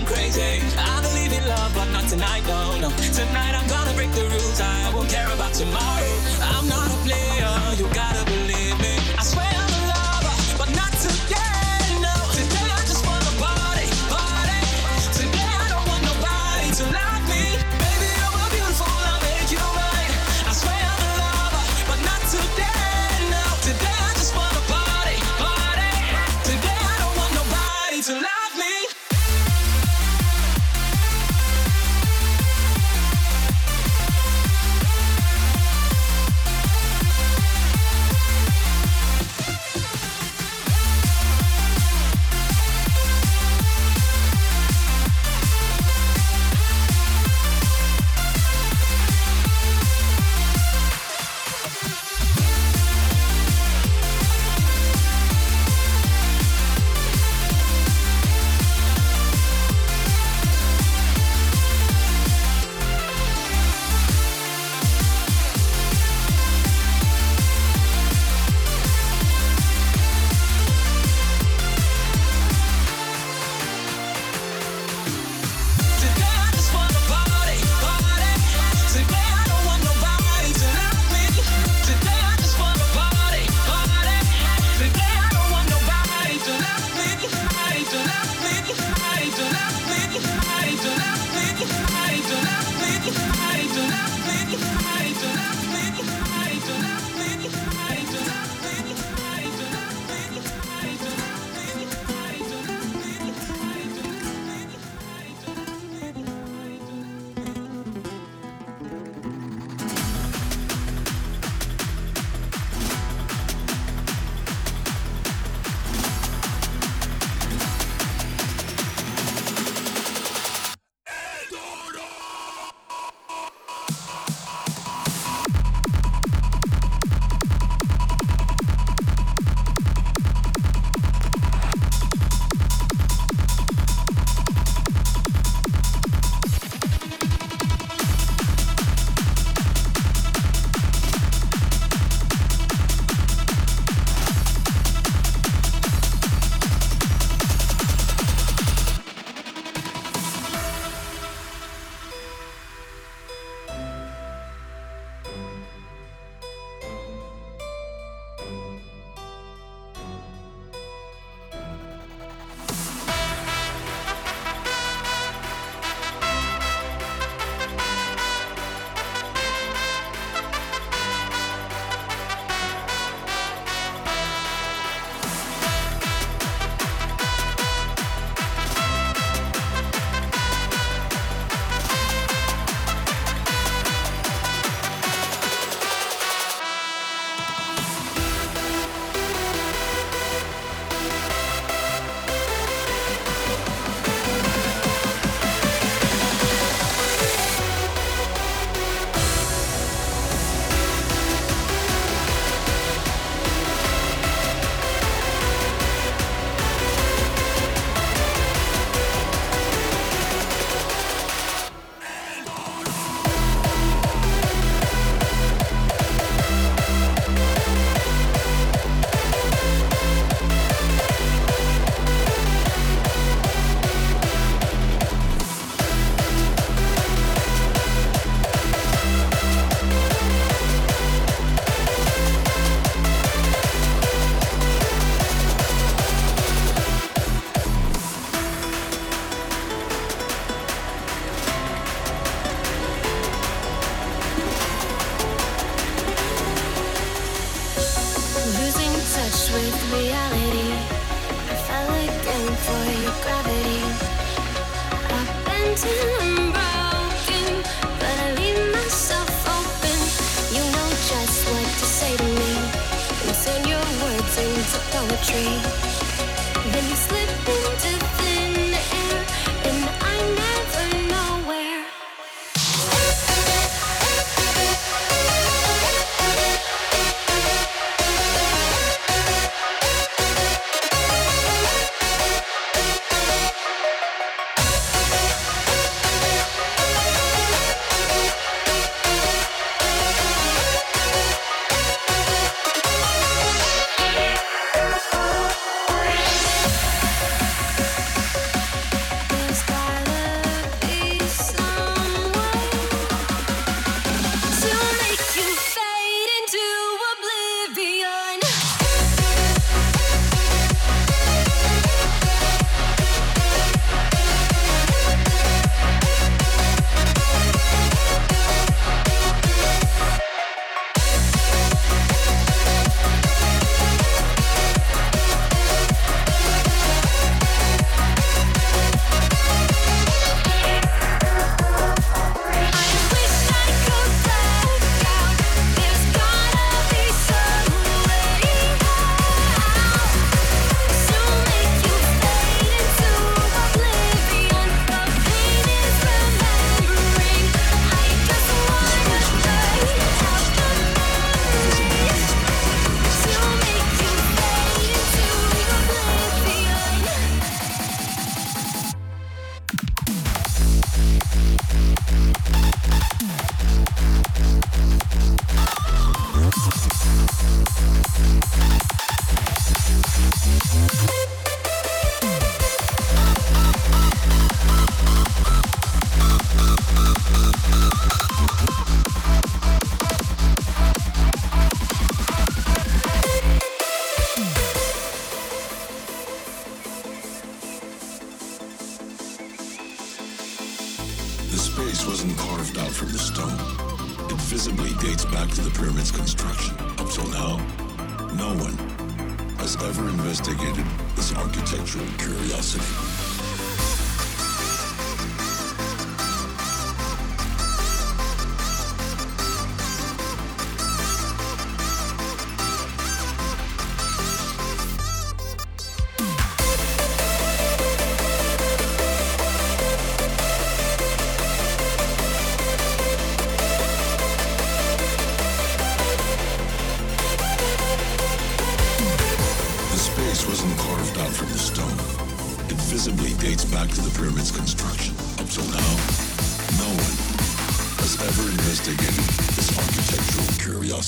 I'm crazy. I believe in love, but not tonight, no, no. Tonight I'm gonna break the rules. I won't care about tomorrow. I'm not a player. You gotta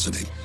custody.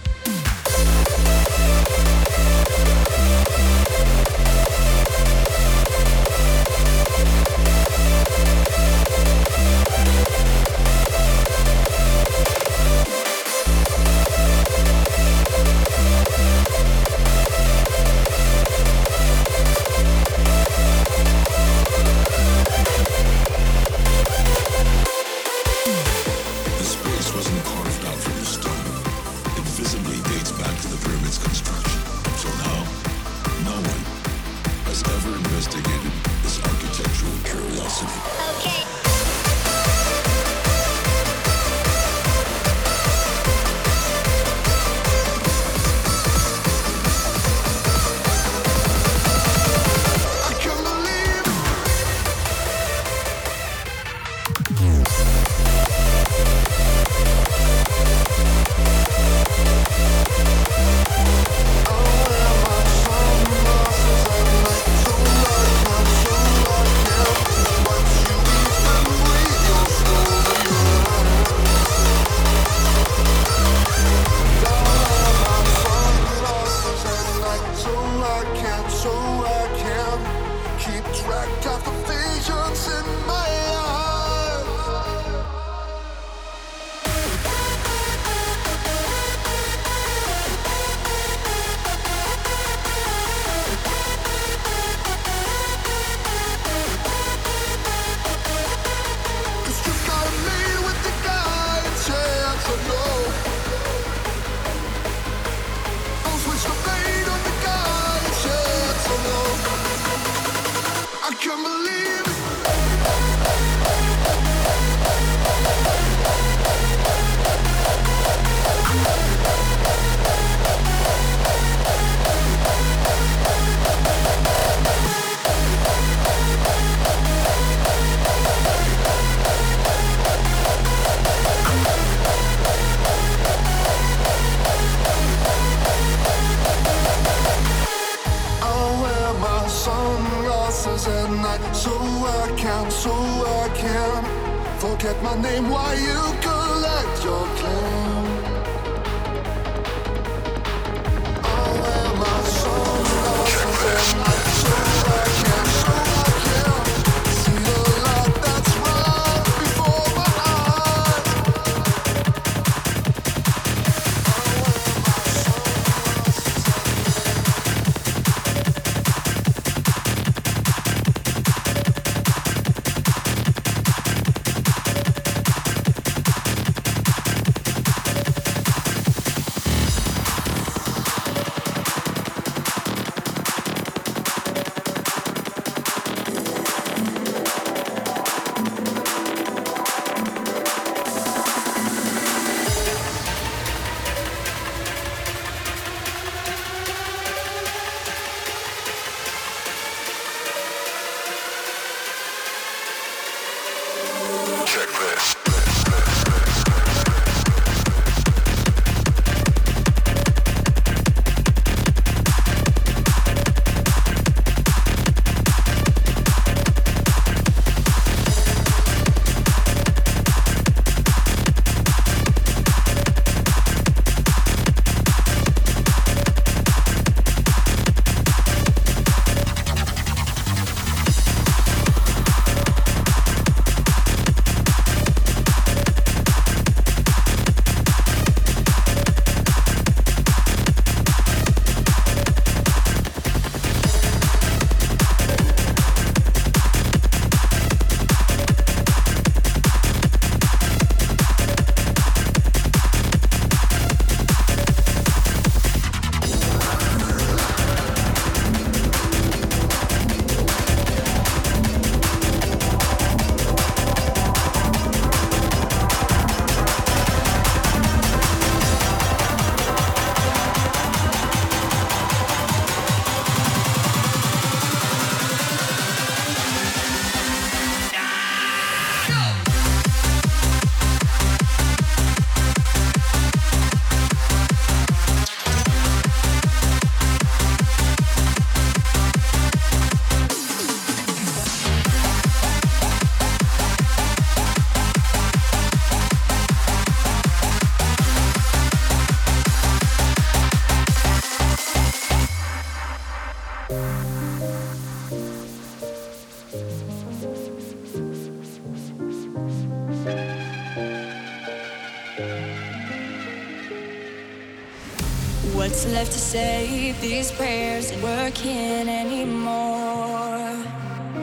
working anymore.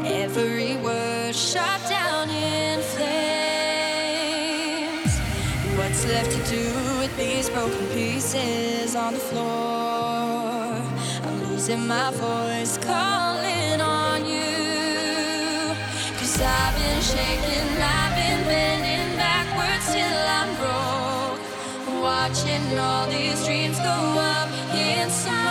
Every word shot down in flames. What's left to do with these broken pieces on the floor? I'm losing my voice, calling on you. Cause I've been shaking, I've been bending backwards till I'm broke. Watching all these dreams go up inside.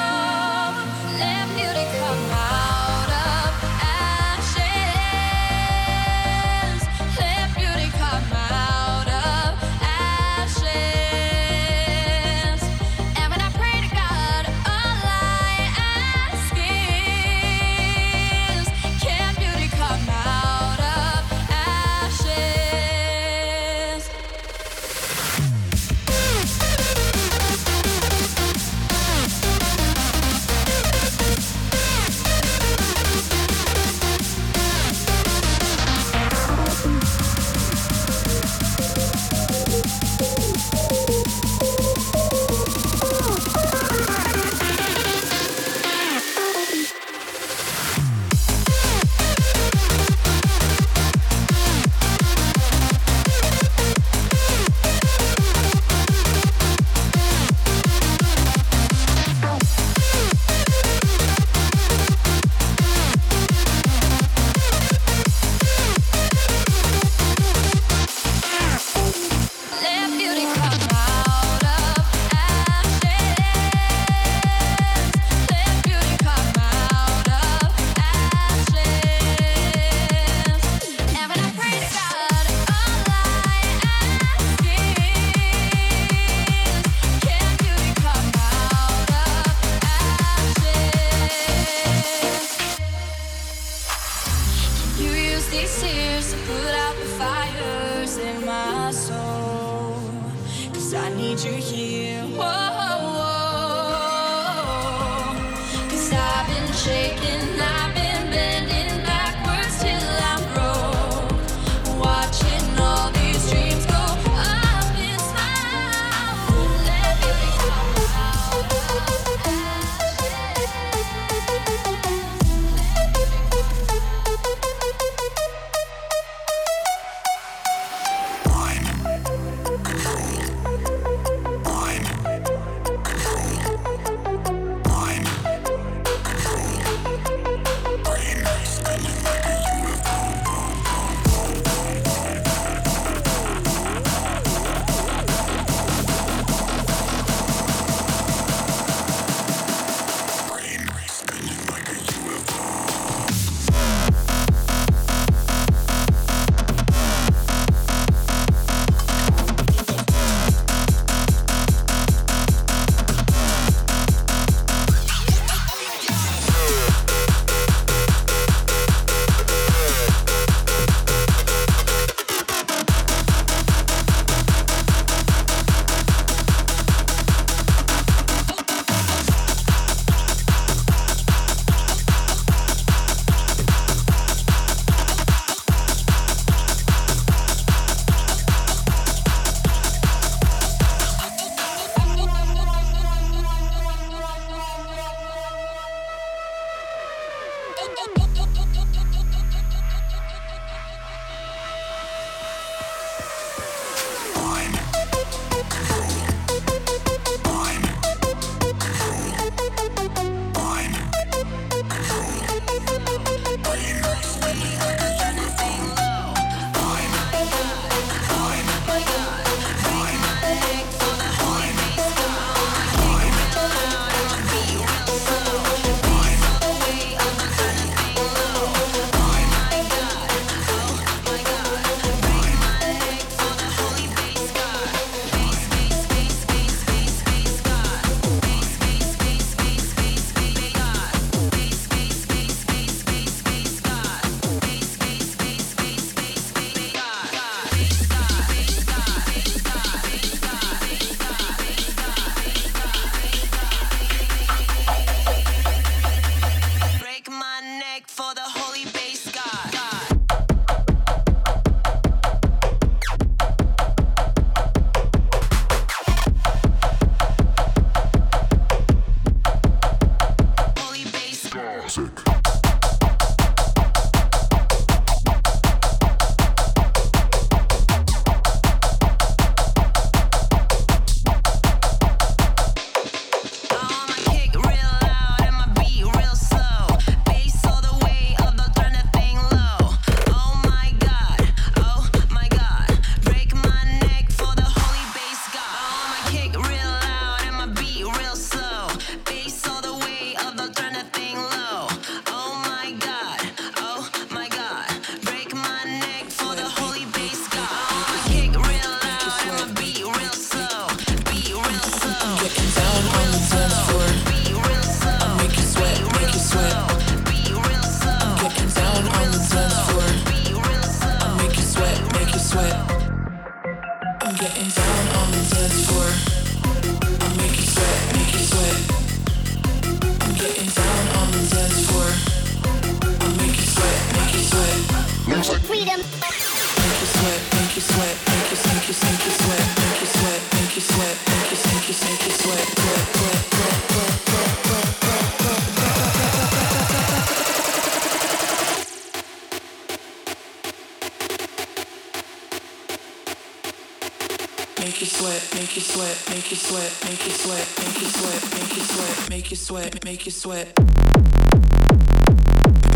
Make you sweat.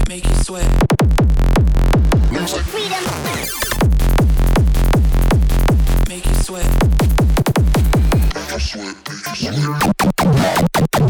Make you sweat. Music. Freedom. Make you sweat. Make you sweat. Make you sweat.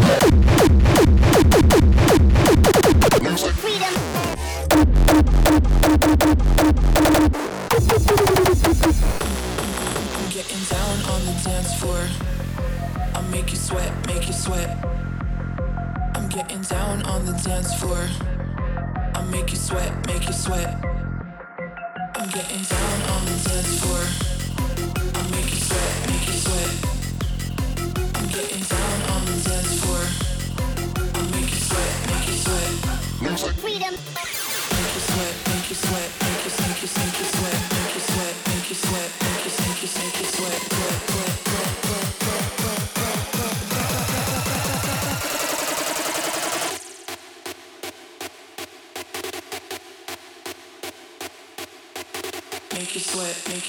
Make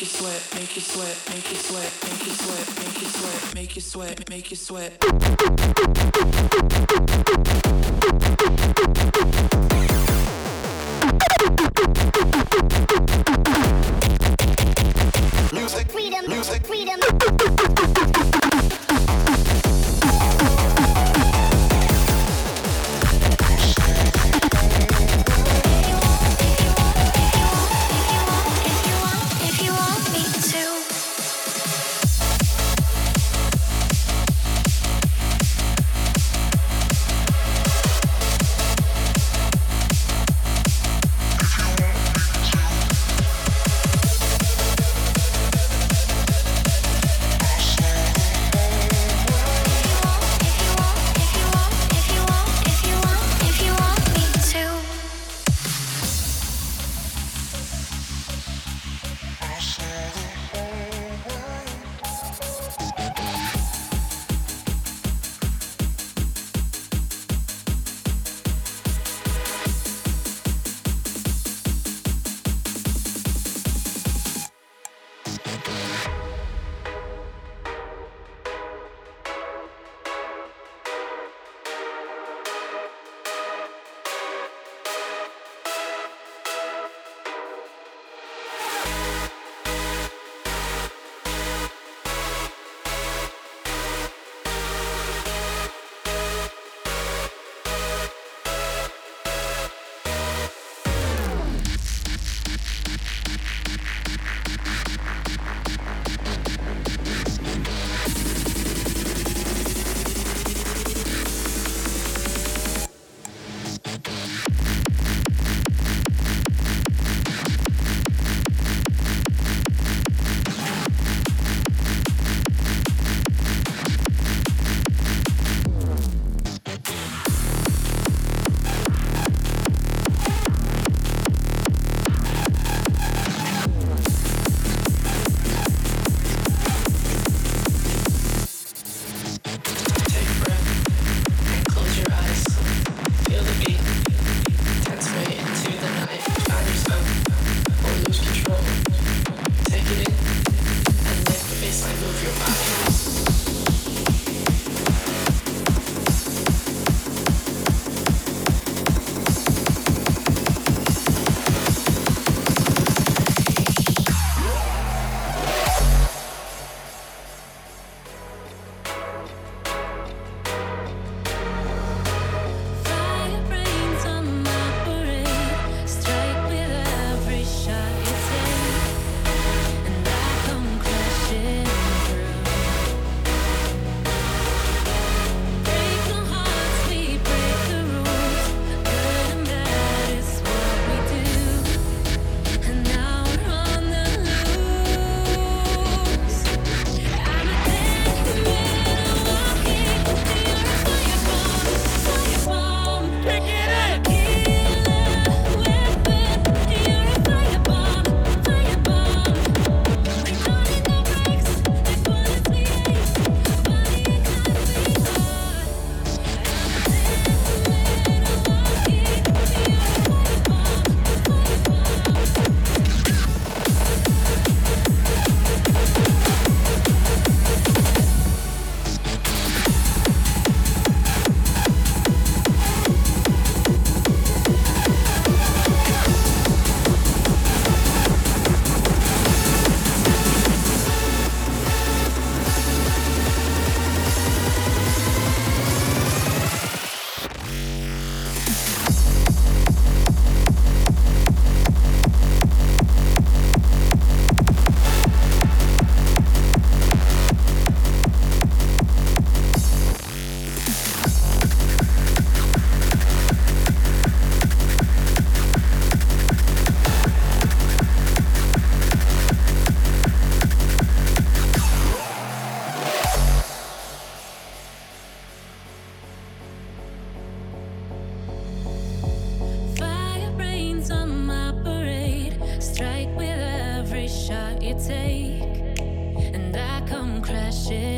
you sweat, make you sweat, make you sweat, make you sweat, make you sweat, make you sweat, make you sweat. Music, freedom, music, freedom. you take, and I come crashing.